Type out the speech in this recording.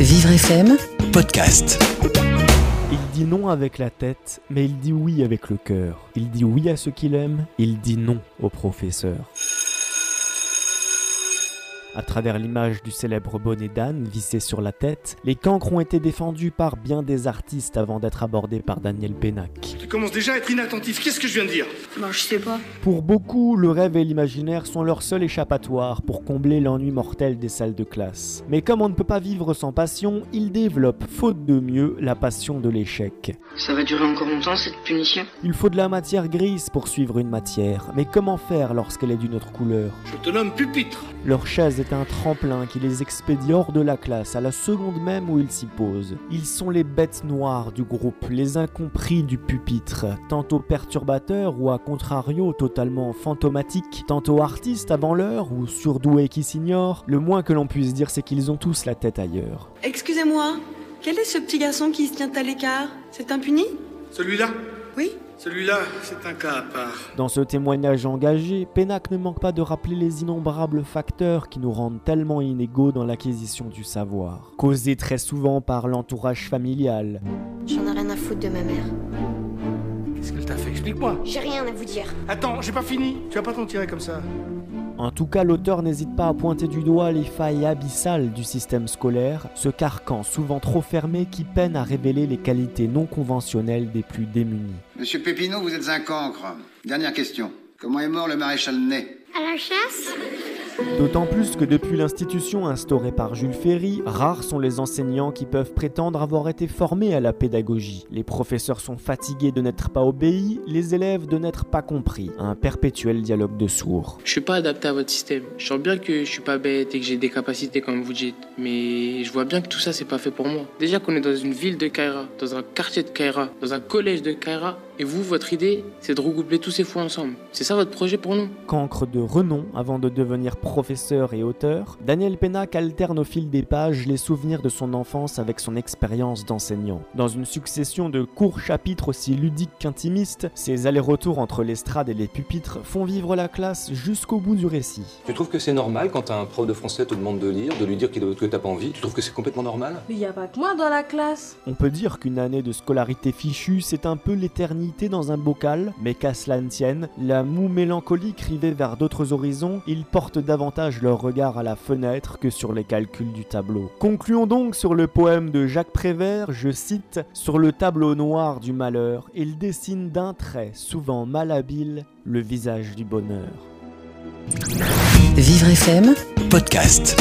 Vivre FM podcast. Il dit non avec la tête, mais il dit oui avec le cœur. Il dit oui à ce qu'il aime, il dit non au professeur. À travers l'image du célèbre bonnet d'âne vissé sur la tête, les cancres ont été défendus par bien des artistes avant d'être abordés par Daniel Pénac. Tu commences déjà à être inattentif. Qu'est-ce que je viens de dire? Bah, je sais pas. Pour beaucoup, le rêve et l'imaginaire sont leur seul échappatoire pour combler l'ennui mortel des salles de classe. Mais comme on ne peut pas vivre sans passion, ils développent, faute de mieux, la passion de l'échec. Ça va durer encore longtemps cette punition? Il faut de la matière grise pour suivre une matière, mais comment faire lorsqu'elle est d'une autre couleur? Je te nomme pupitre. Leur chaise est un tremplin qui les expédie hors de la classe à la seconde même où ils s'y posent. Ils sont les bêtes noires du groupe, les incompris du pupitre, tantôt perturbateurs ou à contrario totalement fantomatiques, tantôt artistes avant l'heure ou surdoués qui s'ignorent. Le moins que l'on puisse dire c'est qu'ils ont tous la tête ailleurs. Excusez-moi, quel est ce petit garçon qui se tient à l'écart? C'est un puni Celui-là? Oui Celui-là, c'est un cas à part. Dans ce témoignage engagé, Pénac ne manque pas de rappeler les innombrables facteurs qui nous rendent tellement inégaux dans l'acquisition du savoir. Causés très souvent par l'entourage familial, J'en ai rien à foutre de ma mère. Qu'est-ce qu'elle t'a fait Explique-moi. J'ai rien à vous dire. Attends, j'ai pas fini. Tu vas pas t'en tirer comme ça. En tout cas, l'auteur n'hésite pas à pointer du doigt les failles abyssales du système scolaire, ce carcan souvent trop fermé qui peine à révéler les qualités non conventionnelles des plus démunis. Monsieur Pépineau, vous êtes un cancre. Dernière question. Comment est mort le maréchal Ney? À la chasse? D'autant plus que depuis l'institution instaurée par Jules Ferry, rares sont les enseignants qui peuvent prétendre avoir été formés à la pédagogie. Les professeurs sont fatigués de n'être pas obéis, les élèves de n'être pas compris. Un perpétuel dialogue de sourds. Je suis pas adapté à votre système. Je sens bien que je suis pas bête et que j'ai des capacités comme vous dites, mais je vois bien que tout ça c'est pas fait pour moi. Déjà qu'on est dans une ville de Kaira, dans un quartier de Kaira, dans un collège de Kaira, et vous, votre idée, c'est de regrouper tous ces fous ensemble. C'est ça votre projet pour nous? Cancre de renom avant de devenir professeur et auteur, Daniel Pénac alterne au fil des pages les souvenirs de son enfance avec son expérience d'enseignant. Dans une succession de courts chapitres aussi ludiques qu'intimistes, ces allers-retours entre l'estrade et les pupitres font vivre la classe jusqu'au bout du récit. Tu trouves que c'est normal quand un prof de français te demande de lire, de lui dire qu'il que t'as pas envie? Tu trouves que c'est complètement normal? Mais y a pas que moi dans la classe On peut dire qu'une année de scolarité fichue, c'est un peu l'éternité dans un bocal, mais qu'à cela ne tienne, la moue mélancolique rivée vers d'autres horizons, ils portent davantage leur regard à la fenêtre que sur les calculs du tableau. Concluons donc sur le poème de Jacques Prévert, je cite, Sur le tableau noir du malheur, il dessine d'un trait, souvent malhabile, le visage du bonheur. Vivre FM Podcast.